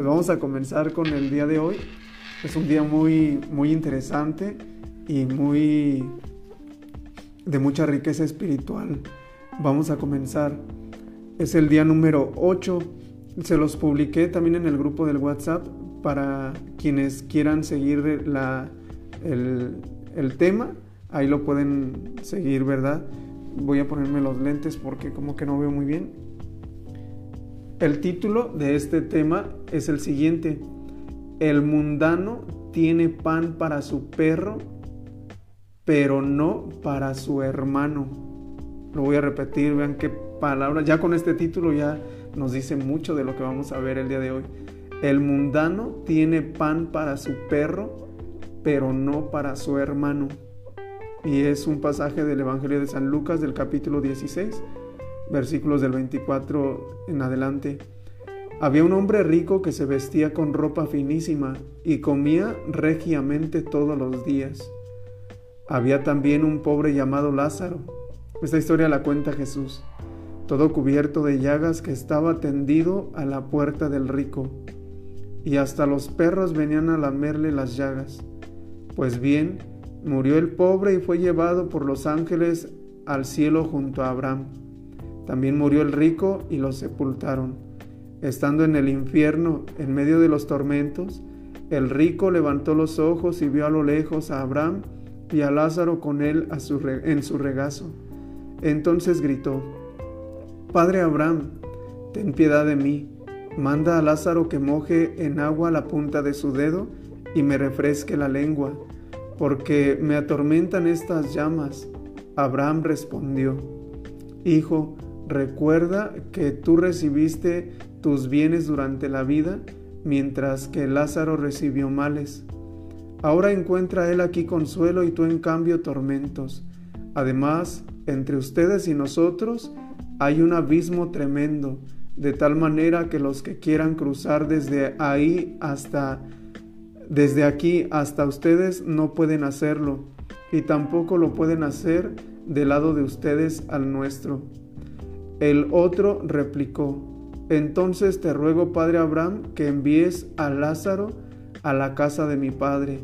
Pues vamos a comenzar con el día de hoy. Es un día muy, muy interesante y muy de mucha riqueza espiritual. Vamos a comenzar. Es el día número 8. Se los publiqué también en el grupo del WhatsApp para quienes quieran seguir la, el, el tema. Ahí lo pueden seguir, ¿verdad? Voy a ponerme los lentes porque como que no veo muy bien. El título de este tema es el siguiente. El mundano tiene pan para su perro, pero no para su hermano. Lo voy a repetir, vean qué palabra. Ya con este título ya nos dice mucho de lo que vamos a ver el día de hoy. El mundano tiene pan para su perro, pero no para su hermano. Y es un pasaje del Evangelio de San Lucas del capítulo 16 versículos del 24 en adelante. Había un hombre rico que se vestía con ropa finísima y comía regiamente todos los días. Había también un pobre llamado Lázaro. Esta historia la cuenta Jesús, todo cubierto de llagas que estaba tendido a la puerta del rico, y hasta los perros venían a lamerle las llagas. Pues bien, murió el pobre y fue llevado por los ángeles al cielo junto a Abraham. También murió el rico y lo sepultaron. Estando en el infierno, en medio de los tormentos, el rico levantó los ojos y vio a lo lejos a Abraham y a Lázaro con él en su regazo. Entonces gritó, Padre Abraham, ten piedad de mí, manda a Lázaro que moje en agua la punta de su dedo y me refresque la lengua, porque me atormentan estas llamas. Abraham respondió, Hijo, Recuerda que tú recibiste tus bienes durante la vida, mientras que Lázaro recibió males. Ahora encuentra él aquí consuelo y tú en cambio tormentos. Además, entre ustedes y nosotros hay un abismo tremendo, de tal manera que los que quieran cruzar desde ahí hasta desde aquí hasta ustedes no pueden hacerlo, y tampoco lo pueden hacer del lado de ustedes al nuestro. El otro replicó, Entonces te ruego, padre Abraham, que envíes a Lázaro a la casa de mi padre,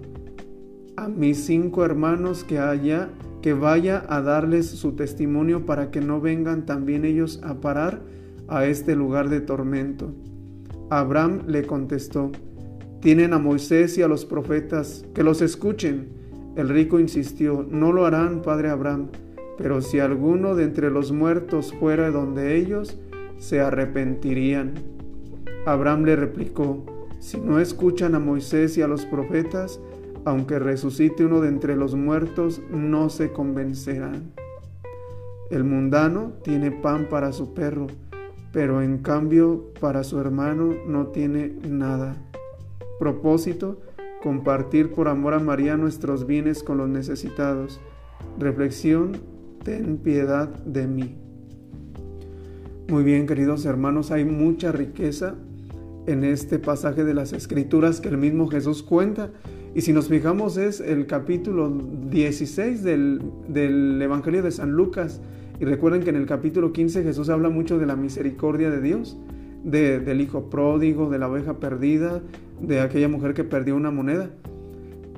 a mis cinco hermanos que haya, que vaya a darles su testimonio para que no vengan también ellos a parar a este lugar de tormento. Abraham le contestó, tienen a Moisés y a los profetas, que los escuchen. El rico insistió, no lo harán, padre Abraham. Pero si alguno de entre los muertos fuera donde ellos, se arrepentirían. Abraham le replicó, si no escuchan a Moisés y a los profetas, aunque resucite uno de entre los muertos, no se convencerán. El mundano tiene pan para su perro, pero en cambio para su hermano no tiene nada. Propósito, compartir por amor a María nuestros bienes con los necesitados. Reflexión, ten piedad de mí. Muy bien, queridos hermanos, hay mucha riqueza en este pasaje de las Escrituras que el mismo Jesús cuenta. Y si nos fijamos es el capítulo 16 del, del Evangelio de San Lucas. Y recuerden que en el capítulo 15 Jesús habla mucho de la misericordia de Dios, de, del hijo pródigo, de la oveja perdida, de aquella mujer que perdió una moneda.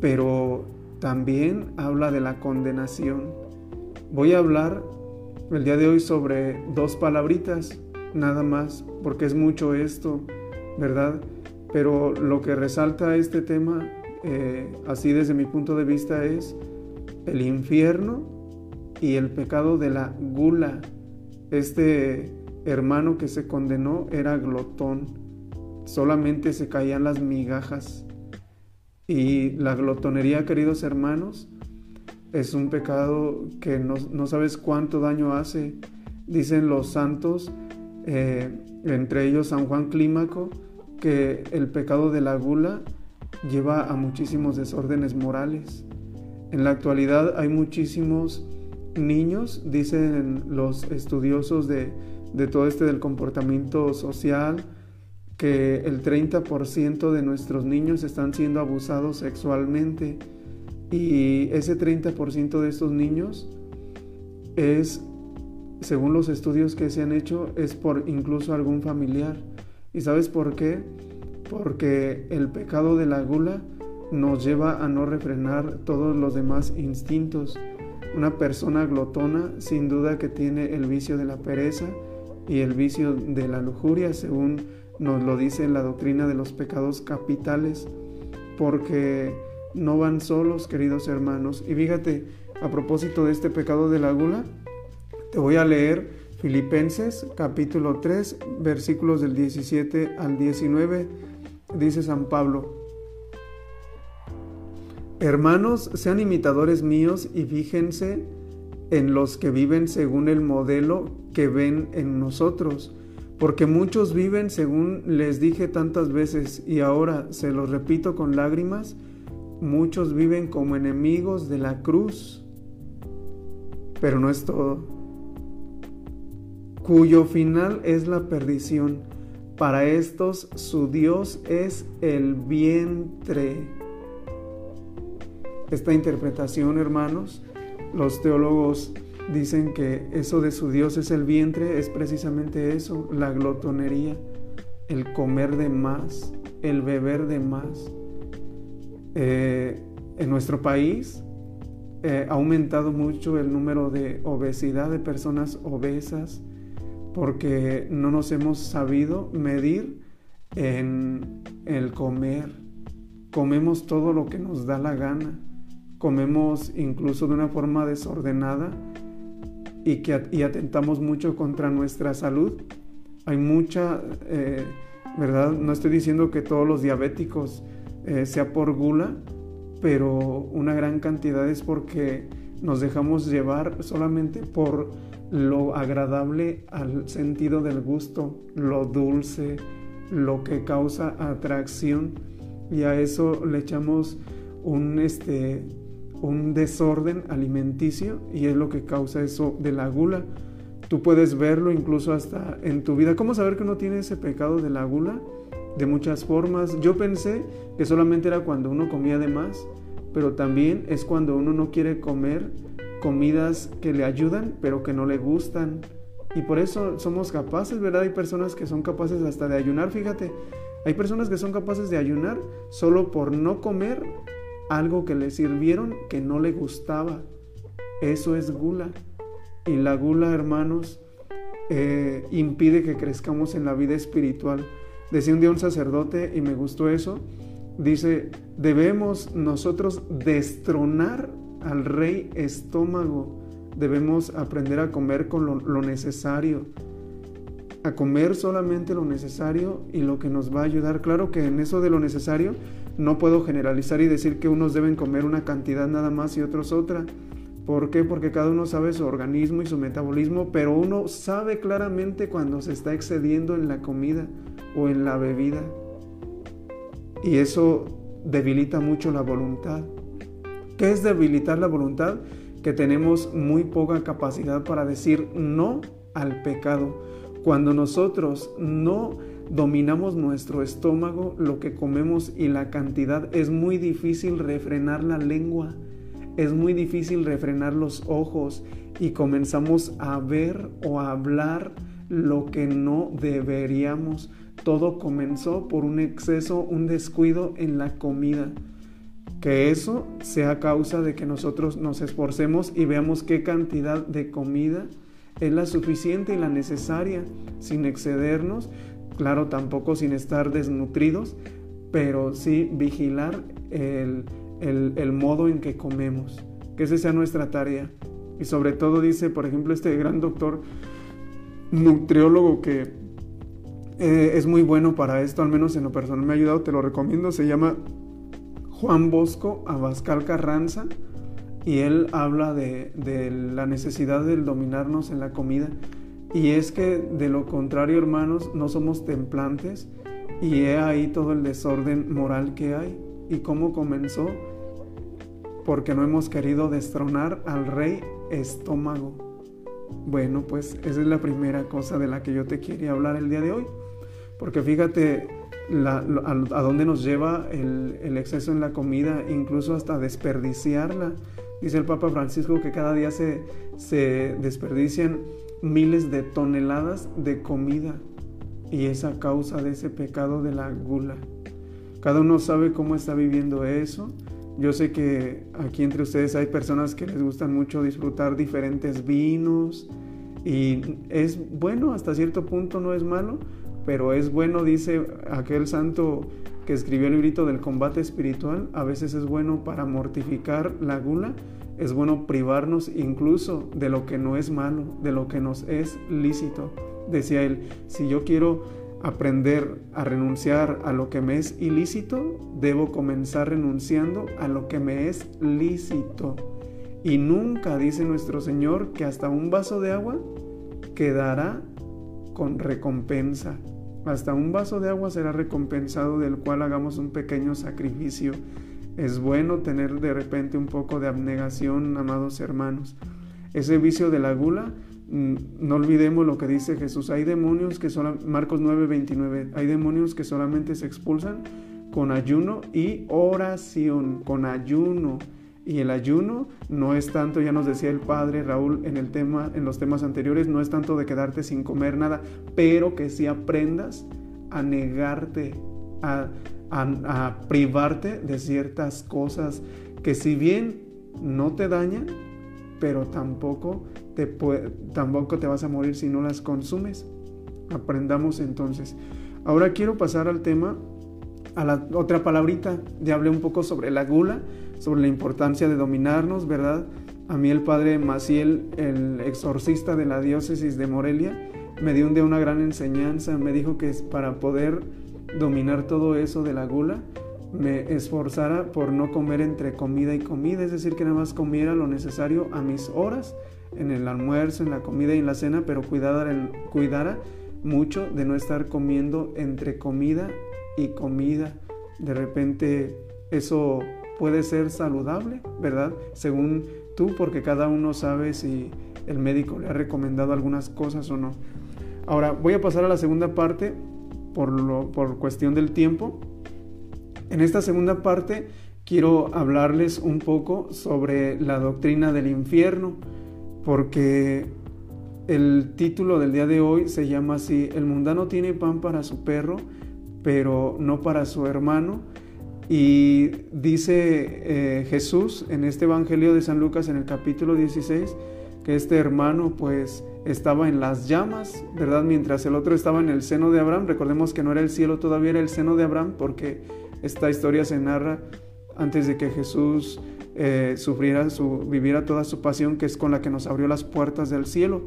Pero también habla de la condenación Voy a hablar el día de hoy sobre dos palabritas, nada más, porque es mucho esto, ¿verdad? Pero lo que resalta este tema, eh, así desde mi punto de vista, es el infierno y el pecado de la gula. Este hermano que se condenó era glotón, solamente se caían las migajas. Y la glotonería, queridos hermanos, es un pecado que no, sabes cuánto daño hace. Dicen los santos, eh, entre ellos San Juan Clímaco, que el pecado de la gula lleva a muchísimos desórdenes morales. En la actualidad hay muchísimos niños, dicen los estudiosos de, de todo este del comportamiento social, que el 30% de nuestros niños están siendo abusados sexualmente y ese 30% de estos niños es, según los estudios que se han hecho, es por incluso algún familiar. ¿Y sabes por qué? porque el pecado de la gula nos lleva a no refrenar todos los demás instintos. Una persona glotona sin duda que tiene el vicio de la pereza y el vicio de la lujuria, según nos lo dice la doctrina de los pecados capitales, porque no van solos, queridos hermanos. Y fíjate, a propósito de este pecado de la gula, te voy a leer Filipenses capítulo 3, versículos del 17 al 19, dice San Pablo. Hermanos, sean imitadores míos y fíjense en los que viven según el modelo que ven en nosotros, porque muchos viven según les dije tantas veces y ahora se los repito con lágrimas, muchos viven como enemigos de la cruz. Pero no es todo, cuyo final es la perdición. Para estos su Dios es el vientre esta interpretación, hermanos. Los teólogos dicen que eso de su Dios es el vientre, es precisamente eso, la glotonería, el comer de más, el beber de más. Eh, en nuestro país eh, ha aumentado mucho el número de obesidad, de personas obesas, porque no nos hemos sabido medir en el comer. Comemos todo lo que nos da la gana comemos incluso de una forma desordenada y que atentamos mucho contra nuestra salud. Hay mucha, eh, ¿verdad? No estoy diciendo que todos los diabéticos eh, sea por gula, pero una gran cantidad es porque nos dejamos llevar solamente por lo agradable al sentido del gusto, lo dulce, lo que causa atracción y a eso le echamos un este un desorden alimenticio y es lo que causa eso de la gula. Tú puedes verlo incluso hasta en tu vida. ¿Cómo saber que uno tiene ese pecado de la gula? De muchas formas. Yo pensé que solamente era cuando uno comía de más, pero también es cuando uno no quiere comer comidas que le ayudan, pero que no le gustan. Y por eso somos capaces, ¿verdad? Hay personas que son capaces hasta de ayunar, fíjate. Hay personas que son capaces de ayunar solo por no comer algo que le sirvieron que no le gustaba. Eso es gula. Y la gula, hermanos, eh, impide que crezcamos en la vida espiritual. Decía un día un sacerdote, y me gustó eso, dice, debemos nosotros destronar al rey estómago. Debemos aprender a comer con lo necesario a comer solamente lo necesario y lo que nos va a ayudar. Claro que en eso de lo necesario no puedo generalizar y decir que unos deben comer una cantidad nada más y otros otra. ¿Por qué? Porque cada uno sabe su organismo y su metabolismo, pero uno sabe claramente cuando se está excediendo en la comida o en la bebida. Y eso debilita mucho la voluntad. ¿Qué es debilitar la voluntad? Que tenemos muy poca capacidad para decir no al pecado cuando nosotros no dominamos nuestro estómago, lo que comemos y la cantidad, es muy difícil refrenar la lengua, es muy difícil refrenar los ojos y comenzamos a ver o a hablar lo que no deberíamos. Todo comenzó por un exceso, un descuido en la comida. Que eso sea causa de que nosotros nos esforcemos y veamos qué cantidad de comida es la suficiente y la necesaria, sin excedernos, claro, tampoco sin estar desnutridos, pero sí vigilar el, el, modo en que comemos, que esa sea nuestra tarea. Y sobre todo dice, por ejemplo, este gran doctor nutriólogo que eh, es muy bueno para esto, al menos en lo personal me ha ayudado, te lo recomiendo, se llama Juan Bosco Abascal Carranza y él habla de, la necesidad del dominarnos en la comida. Y es que de lo contrario, hermanos, no somos templantes y he ahí todo el desorden moral que hay. ¿Y cómo comenzó? Porque no hemos querido destronar al rey estómago. Bueno, pues esa es la primera cosa de la que yo te quería hablar el día de hoy. Porque fíjate a, dónde nos lleva el, exceso en la comida, incluso hasta desperdiciarla. Dice el Papa Francisco que cada día se, se desperdician miles de toneladas de comida. y es a causa de ese pecado de la gula. Cada uno sabe cómo está viviendo eso. Yo sé que aquí entre ustedes hay personas que les gustan mucho disfrutar diferentes vinos y es bueno hasta cierto punto, no es malo, pero es bueno, dice aquel santo que escribió el librito del combate espiritual, a veces es bueno para mortificar la gula, es bueno privarnos incluso de lo que no es malo, de lo que nos es lícito. Decía él, si yo quiero aprender a renunciar a lo que me es ilícito, debo comenzar renunciando a lo que me es lícito. Y nunca dice nuestro Señor que hasta un vaso de agua quedará con recompensa. Hasta un vaso de agua será recompensado del cual hagamos un pequeño sacrificio. Es bueno tener de repente un poco de abnegación, amados hermanos. Ese vicio de la gula, no olvidemos lo que dice Jesús. Hay demonios que son, Marcos 9, 29, hay demonios que solamente se expulsan con ayuno y oración, con ayuno. Y el ayuno no es tanto, ya nos decía el padre Raúl en el tema, en los temas anteriores, no es tanto de quedarte sin comer nada, pero que si aprendas a negarte, a, privarte de ciertas cosas que si bien no te dañan, pero tampoco te, tampoco te vas a morir si no las consumes. Aprendamos entonces. Ahora quiero pasar al tema, a la otra palabrita. Ya hablé un poco sobre la gula sobre la importancia de dominarnos, ¿verdad? A mí el padre Maciel, el exorcista de la diócesis de Morelia, me dio un día una gran enseñanza. Me dijo que para poder dominar todo eso de la gula, me esforzara por no comer entre comida y comida, es decir, que nada más comiera lo necesario a mis horas, en el almuerzo, en la comida y en la cena, pero cuidara, cuidara mucho de no estar comiendo entre comida y comida. De repente eso puede ser saludable, ¿verdad? Según tú, porque cada uno sabe si el médico le ha recomendado algunas cosas o no. Ahora, voy a pasar a la segunda parte por, por cuestión del tiempo. En esta segunda parte quiero hablarles un poco sobre la doctrina del infierno, porque el título del día de hoy se llama así, El mundano tiene pan para su perro, pero no para su hermano. Y dice eh, Jesús en este Evangelio de San Lucas en el capítulo 16 que este hermano pues estaba en las llamas, ¿verdad? Mientras el otro estaba en el seno de Abraham. Recordemos que no era el cielo, todavía era el seno de Abraham porque esta historia se narra antes de que Jesús eh, sufriera su, viviera toda su pasión, que es con la que nos abrió las puertas del cielo.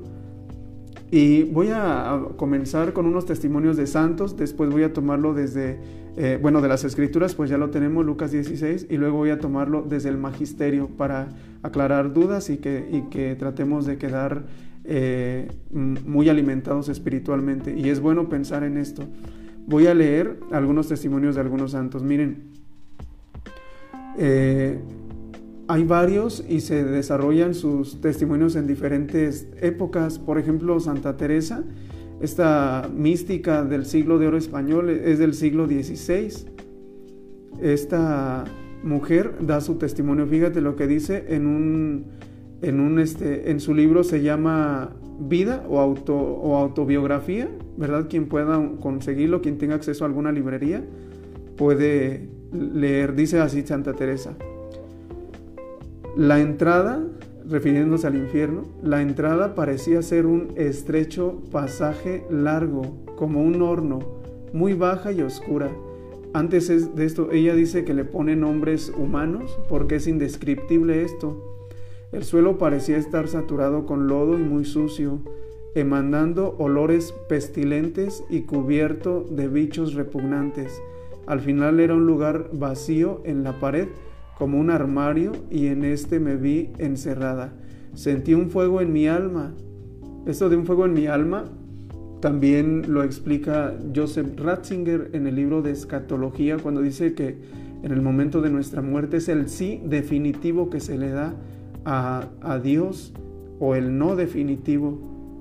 Y voy a comenzar con unos testimonios de santos, después voy a tomarlo desde, eh, bueno, de las escrituras, pues ya lo tenemos, Lucas 16, y luego voy a tomarlo desde el magisterio para aclarar dudas y que, y que tratemos de quedar eh, muy alimentados espiritualmente. Y es bueno pensar en esto. Voy a leer algunos testimonios de algunos santos. Miren, eh, hay varios y se desarrollan sus testimonios en diferentes épocas. Por ejemplo, Santa Teresa, esta mística del siglo de oro español, es del siglo XVI. Esta mujer da su testimonio. Fíjate lo que dice en un, en un este, en su libro se llama Vida o, auto, o autobiografía, ¿verdad? Quien pueda conseguirlo, quien tenga acceso a alguna librería, puede leer, dice así Santa Teresa. La entrada, refiriéndose al infierno, la entrada parecía ser un estrecho pasaje largo, como un horno, muy baja y oscura. Antes de esto, ella dice que le pone nombres humanos porque es indescriptible esto. El suelo parecía estar saturado con lodo y muy sucio, emanando olores pestilentes y cubierto de bichos repugnantes. Al final era un lugar vacío en la pared como un armario y en este me vi encerrada. Sentí un fuego en mi alma. Esto de un fuego en mi alma también lo explica Joseph Ratzinger en el libro de Escatología cuando dice que en el momento de nuestra muerte es el sí definitivo que se le da a, Dios o el no definitivo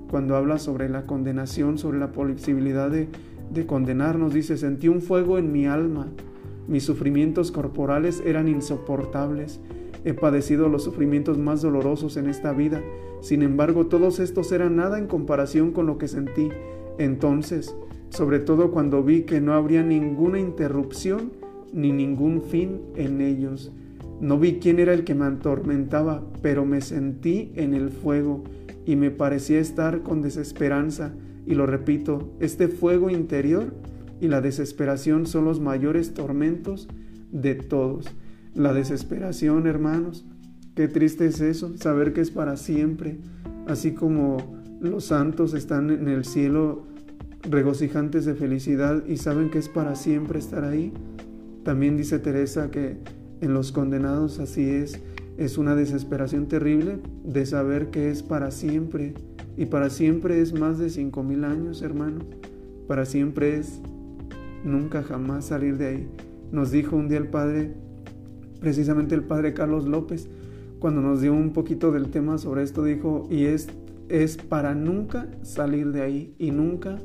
cuando habla sobre la condenación, sobre la posibilidad de, de condenarnos. Dice, sentí un fuego en mi alma mis sufrimientos corporales eran insoportables. He padecido los sufrimientos más dolorosos en esta vida. Sin embargo, todos estos eran nada en comparación con lo que sentí. Entonces, sobre todo cuando vi que no habría ninguna interrupción ni ningún fin en ellos. No vi quién era el que me atormentaba, pero me sentí en el fuego y me parecía estar con desesperanza. Y lo repito, este fuego interior y la desesperación son los mayores tormentos de todos. La desesperación, hermanos, qué triste es eso, saber que es para siempre, así como los santos están en el cielo regocijantes de felicidad y saben que es para siempre estar ahí. También dice Teresa que en los condenados así es, es una desesperación terrible de saber que es para siempre. Y para siempre es más de cinco mil años, hermano. Para siempre es nunca jamás salir de ahí. Nos dijo un día el Padre, precisamente el Padre Carlos López, cuando nos dio un poquito del tema sobre esto, dijo, y es, es para nunca salir de ahí, y nunca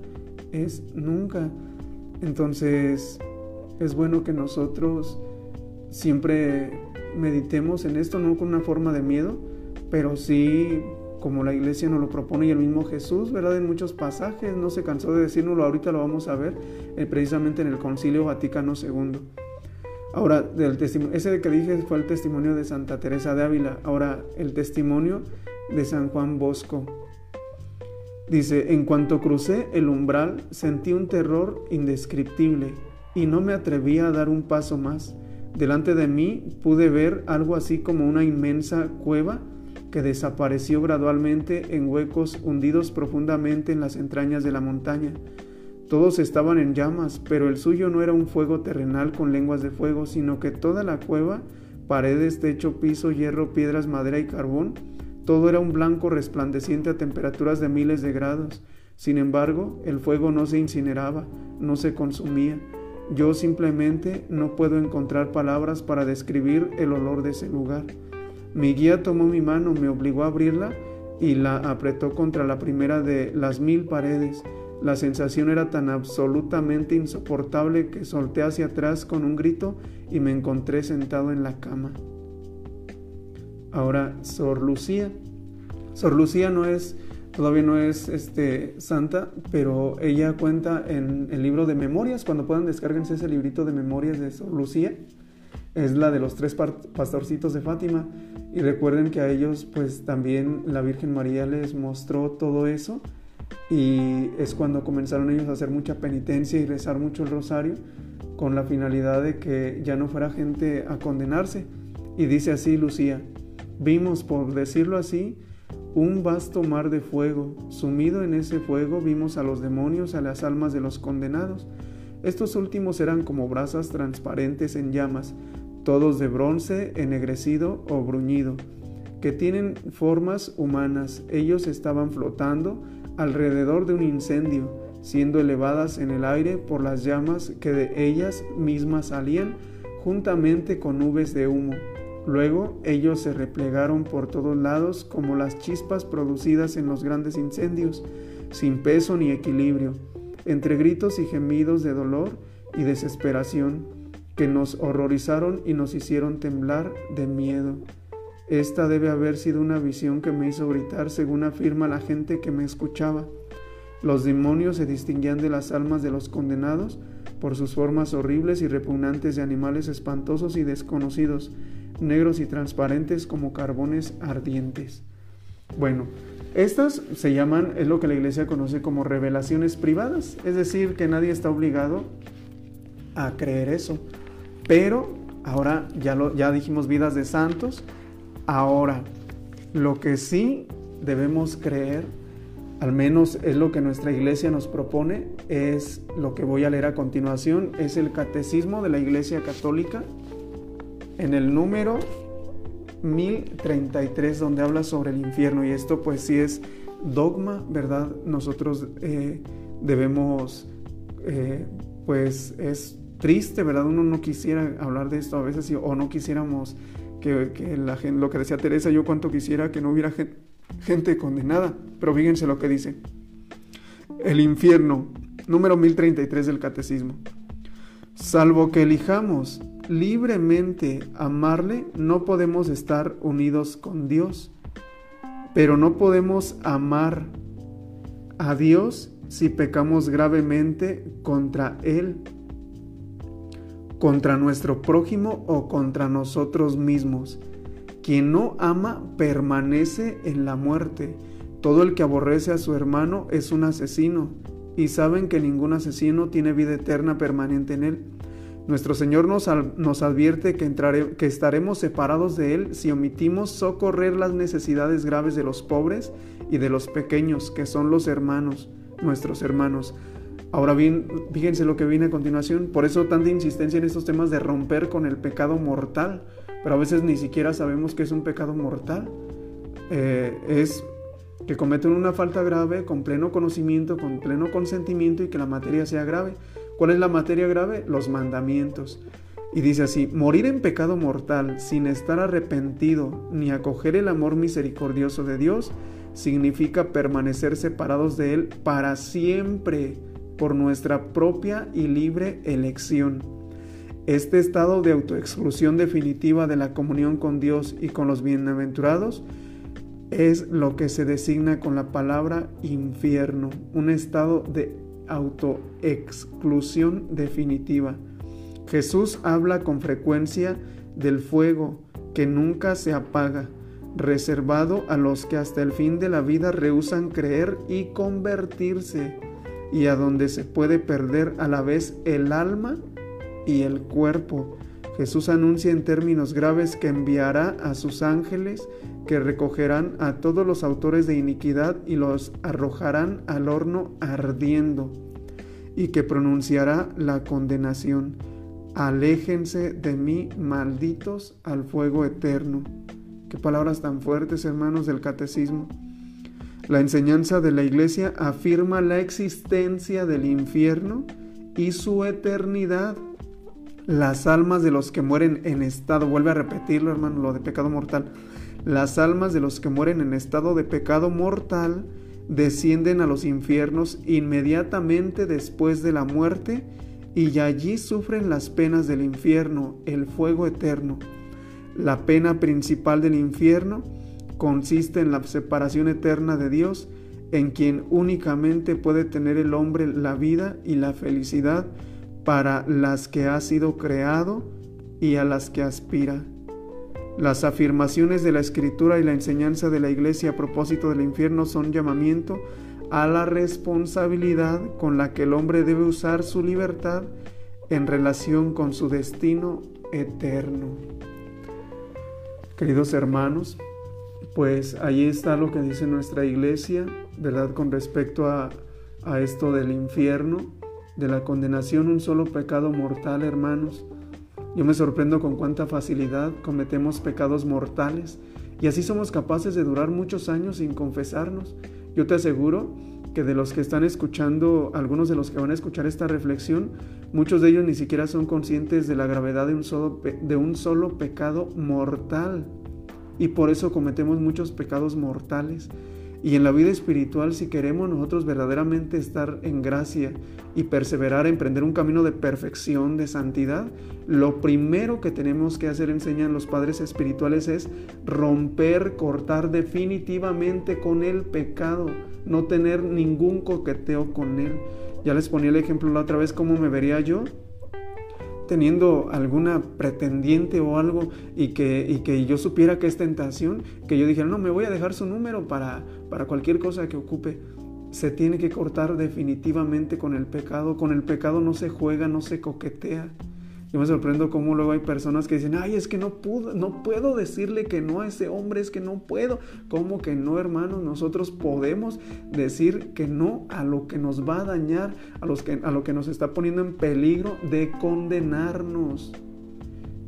es nunca. Entonces, es bueno que nosotros siempre meditemos en esto, no con una forma de miedo, pero sí como la iglesia nos lo propone y el mismo Jesús, ¿verdad? En muchos pasajes, no se cansó de decírnoslo, ahorita lo vamos a ver, eh, precisamente en el Concilio Vaticano II. Ahora, del ese que dije fue el testimonio de Santa Teresa de Ávila, ahora el testimonio de San Juan Bosco. Dice, en cuanto crucé el umbral, sentí un terror indescriptible y no me atrevía a dar un paso más. Delante de mí pude ver algo así como una inmensa cueva que desapareció gradualmente en huecos hundidos profundamente en las entrañas de la montaña. Todos estaban en llamas, pero el suyo no era un fuego terrenal con lenguas de fuego, sino que toda la cueva, paredes, techo, piso, hierro, piedras, madera y carbón, todo era un blanco resplandeciente a temperaturas de miles de grados. Sin embargo, el fuego no se incineraba, no se consumía. Yo simplemente no puedo encontrar palabras para describir el olor de ese lugar. Mi guía tomó mi mano, me obligó a abrirla y la apretó contra la primera de las mil paredes. La sensación era tan absolutamente insoportable que solté hacia atrás con un grito y me encontré sentado en la cama. Ahora, Sor Lucía. Sor Lucía no es, todavía no es este, santa, pero ella cuenta en el libro de memorias, cuando puedan descarguense ese librito de memorias de Sor Lucía, es la de los tres pastorcitos de Fátima. Y recuerden que a ellos pues también la Virgen María les mostró todo eso y es cuando comenzaron ellos a hacer mucha penitencia y rezar mucho el rosario con la finalidad de que ya no fuera gente a condenarse. Y dice así Lucía, vimos, por decirlo así, un vasto mar de fuego. Sumido en ese fuego vimos a los demonios, a las almas de los condenados. Estos últimos eran como brasas transparentes en llamas, todos de bronce ennegrecido o bruñido, que tienen formas humanas. Ellos estaban flotando alrededor de un incendio, siendo elevadas en el aire por las llamas que de ellas mismas salían, juntamente con nubes de humo. Luego ellos se replegaron por todos lados como las chispas producidas en los grandes incendios, sin peso ni equilibrio, entre gritos y gemidos de dolor y desesperación que nos horrorizaron y nos hicieron temblar de miedo. Esta debe haber sido una visión que me hizo gritar, según afirma la gente que me escuchaba. Los demonios se distinguían de las almas de los condenados por sus formas horribles y repugnantes de animales espantosos y desconocidos, negros y transparentes como carbones ardientes. Bueno, estas se llaman, es lo que la iglesia conoce como revelaciones privadas, es decir, que nadie está obligado a creer eso. Pero ahora ya, ya dijimos vidas de santos. Ahora, lo que sí debemos creer, al menos es lo que nuestra iglesia nos propone, es lo que voy a leer a continuación, es el catecismo de la iglesia católica en el número 1033 donde habla sobre el infierno y esto pues sí es dogma, ¿verdad? Nosotros eh, debemos, eh, pues es triste, ¿verdad? Uno no quisiera hablar de esto a veces o no quisiéramos que, la gente, lo que decía Teresa, yo cuánto quisiera que no hubiera gente, gente condenada, pero fíjense lo que dice. El infierno, número 1033 del catecismo. Salvo que elijamos libremente amarle, no podemos estar unidos con Dios. Pero no podemos amar a Dios si pecamos gravemente contra Él, contra nuestro prójimo o contra nosotros mismos. Quien no ama permanece en la muerte. Todo el que aborrece a su hermano es un asesino, y saben que ningún asesino tiene vida eterna permanente en él. Nuestro Señor nos, nos advierte que, que estaremos separados de Él si omitimos socorrer las necesidades graves de los pobres y de los pequeños, que son los hermanos, nuestros hermanos. Ahora bien, fíjense lo que viene a continuación. Por eso tanta insistencia en estos temas de romper con el pecado mortal. Pero a veces ni siquiera sabemos que es un pecado mortal. Eh, es que cometen una falta grave con pleno conocimiento, con pleno consentimiento y que la materia sea grave. ¿Cuál es la materia grave? Los mandamientos. Y dice así, morir en pecado mortal sin estar arrepentido ni acoger el amor misericordioso de Dios significa permanecer separados de Él para siempre por nuestra propia y libre elección. Este estado de autoexclusión definitiva de la comunión con Dios y con los bienaventurados es lo que se designa con la palabra infierno, un estado de autoexclusión definitiva. Jesús habla con frecuencia del fuego que nunca se apaga, reservado a los que hasta el fin de la vida rehusan creer y convertirse, y a donde se puede perder a la vez el alma y el cuerpo. Jesús anuncia en términos graves que enviará a sus ángeles que recogerán a todos los autores de iniquidad y los arrojarán al horno ardiendo, y que pronunciará la condenación. Aléjense de mí, malditos, al fuego eterno. Qué palabras tan fuertes, hermanos del catecismo. La enseñanza de la iglesia afirma la existencia del infierno y su eternidad. Las almas de los que mueren en estado, vuelve a repetirlo hermano, lo de pecado mortal, las almas de los que mueren en estado de pecado mortal descienden a los infiernos inmediatamente después de la muerte y allí sufren las penas del infierno, el fuego eterno. La pena principal del infierno consiste en la separación eterna de Dios, en quien únicamente puede tener el hombre la vida y la felicidad para las que ha sido creado y a las que aspira. Las afirmaciones de la escritura y la enseñanza de la iglesia a propósito del infierno son llamamiento a la responsabilidad con la que el hombre debe usar su libertad en relación con su destino eterno. Queridos hermanos, pues ahí está lo que dice nuestra iglesia, ¿verdad? Con respecto a, a esto del infierno, de la condenación, un solo pecado mortal, hermanos yo me sorprendo con cuánta facilidad cometemos pecados mortales y así somos capaces de durar muchos años sin confesarnos. Yo te aseguro que de los que están escuchando, algunos de los que van a escuchar esta reflexión, muchos de ellos ni siquiera son conscientes de la gravedad de un solo, de un solo pecado mortal. Y por eso cometemos muchos pecados mortales. Y en la vida espiritual, si queremos nosotros verdaderamente estar en gracia y perseverar, emprender un camino de perfección, de santidad, lo primero que tenemos que hacer, enseñan los padres espirituales, es romper, cortar definitivamente con el pecado, no tener ningún coqueteo con él. Ya les ponía el ejemplo la otra vez, ¿cómo me vería yo? Teniendo alguna pretendiente o algo y que, y que yo supiera que es tentación, que yo dijera, no, me voy a dejar su número para, para cualquier cosa que ocupe. Se tiene que cortar definitivamente con el pecado. Con el pecado no se juega, no se coquetea. Yo me sorprendo cómo luego hay personas que dicen, ay, es que no puedo, no puedo decirle que no a ese hombre, es que no puedo. ¿Cómo que no, hermanos? Nosotros podemos decir que no a lo que nos va a dañar, a, los que, a lo que nos está poniendo en peligro de condenarnos.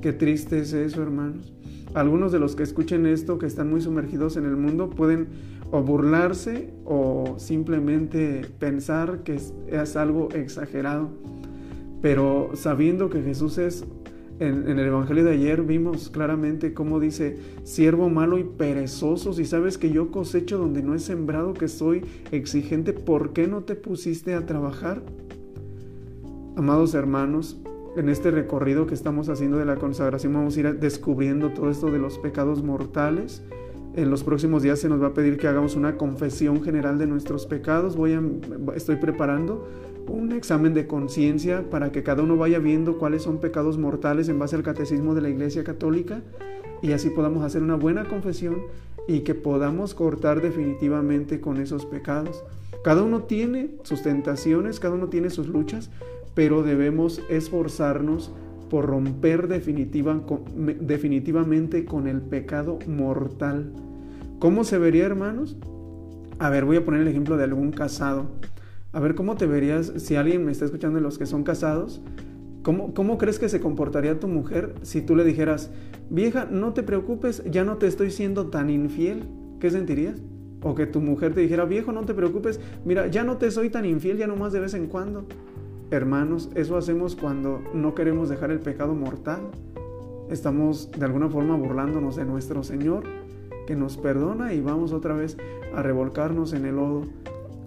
Qué triste es eso, hermanos. Algunos de los que escuchen esto, que están muy sumergidos en el mundo, pueden o burlarse o simplemente pensar que es algo exagerado. Pero sabiendo que Jesús es, en, el Evangelio de ayer vimos claramente cómo dice, siervo malo y perezoso, si sabes que yo cosecho donde no he sembrado, que soy exigente, ¿por qué no te pusiste a trabajar? Amados hermanos, en este recorrido que estamos haciendo de la consagración vamos a ir descubriendo todo esto de los pecados mortales En los próximos días se nos va a pedir que hagamos una confesión general de nuestros pecados. Voy estoy preparando un examen de conciencia para que cada uno vaya viendo cuáles son pecados mortales en base al catecismo de la Iglesia Católica y así podamos hacer una buena confesión y que podamos cortar definitivamente con esos pecados. Cada uno tiene sus tentaciones, cada uno tiene sus luchas, pero debemos esforzarnos por romper definitiva, definitivamente con el pecado mortal. ¿Cómo se vería, hermanos? A ver, voy a poner el ejemplo de algún casado. A ver, ¿cómo te verías si alguien me está escuchando de los que son casados? ¿Cómo, ¿Cómo crees que se comportaría tu mujer si tú le dijeras, vieja, no te preocupes, ya no te estoy siendo tan infiel? ¿Qué sentirías? O que tu mujer te dijera, viejo, no te preocupes, mira, ya no te soy tan infiel, ya nomás de vez en cuando. Hermanos, eso hacemos cuando no queremos dejar el pecado mortal. Estamos de alguna forma burlándonos de nuestro Señor, que nos perdona y vamos otra vez a revolcarnos en el lodo.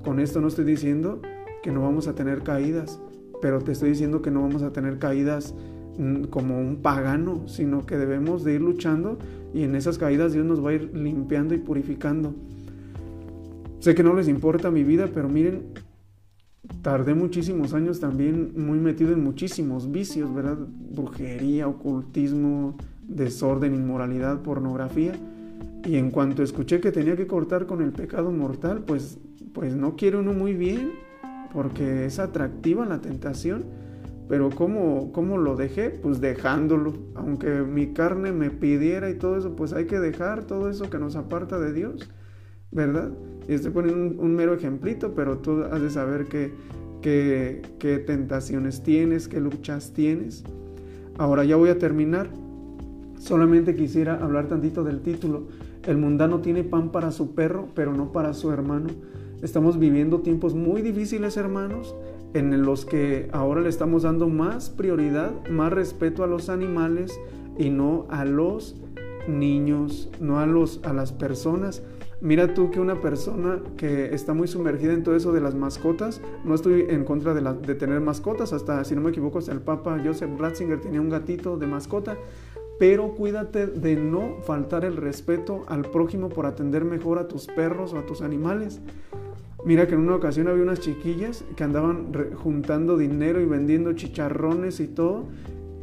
Con esto no estoy diciendo que no vamos a tener caídas, pero te estoy diciendo que no vamos a tener caídas mm, como un pagano, sino que debemos de ir luchando y en esas caídas Dios nos va a ir limpiando y purificando. Sé que no les importa mi vida, pero miren, tardé muchísimos años también muy metido en muchísimos vicios, ¿verdad? Brujería, ocultismo, desorden, inmoralidad, pornografía. Y en cuanto escuché que tenía que cortar con el pecado mortal, pues, pues no quiere uno muy bien, porque es atractiva la tentación. Pero ¿cómo, ¿cómo lo dejé? Pues dejándolo. Aunque mi carne me pidiera y todo eso, pues hay que dejar todo eso que nos aparta de Dios, ¿verdad? Y estoy poniendo un, mero ejemplito, pero tú has de saber qué, qué tentaciones tienes, qué luchas tienes. Ahora ya voy a terminar. Solamente quisiera hablar tantito del título. El mundano tiene pan para su perro, pero no para su hermano. Estamos viviendo tiempos muy difíciles, hermanos, en los que ahora le estamos dando más prioridad, más respeto a los animales y no a los niños, no a, los, a las personas. Mira tú que una persona que está muy sumergida en todo eso de las mascotas, no estoy en contra de, de tener mascotas, hasta si no me equivoco, hasta el Papa Joseph Ratzinger tenía un gatito de mascota, pero cuídate de no faltar el respeto al prójimo por atender mejor a tus perros o a tus animales. Mira que en una ocasión había unas chiquillas que andaban juntando dinero y vendiendo chicharrones y todo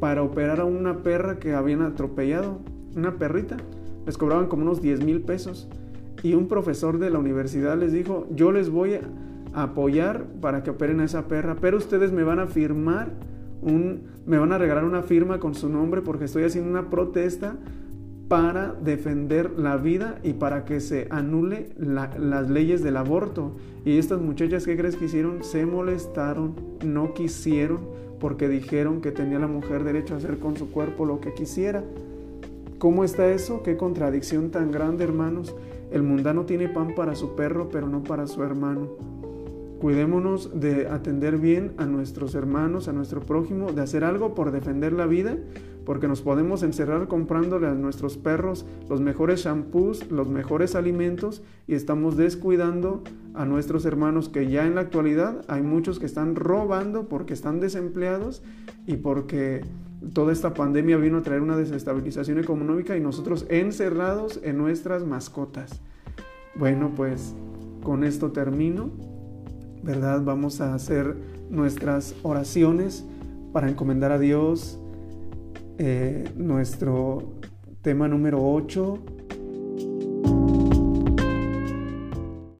para operar a una perra que habían atropellado, una perrita. Les cobraban como unos 10 mil pesos y un profesor de la universidad les dijo, yo les voy a apoyar para que operen a esa perra, pero ustedes me van a firmar un, me van a regalar una firma con su nombre porque estoy haciendo una protesta para defender la vida y para que se anule las leyes del aborto. Y estas muchachas, ¿qué crees que hicieron? Se molestaron, no quisieron, porque dijeron que tenía la mujer derecho a hacer con su cuerpo lo que quisiera. ¿Cómo está eso? Qué contradicción tan grande, hermanos. El mundano tiene pan para su perro, pero no para su hermano. Cuidémonos de atender bien a nuestros hermanos, a nuestro prójimo, de hacer algo por defender la vida, porque nos podemos encerrar comprándole a nuestros perros los mejores shampoos, los mejores alimentos y estamos descuidando a nuestros hermanos que ya en la actualidad hay muchos que están robando porque están desempleados y porque toda esta pandemia vino a traer una desestabilización económica y nosotros encerrados en nuestras mascotas. Bueno, pues con esto termino, ¿verdad? Vamos a hacer nuestras oraciones para encomendar a Dios eh, nuestro tema número 8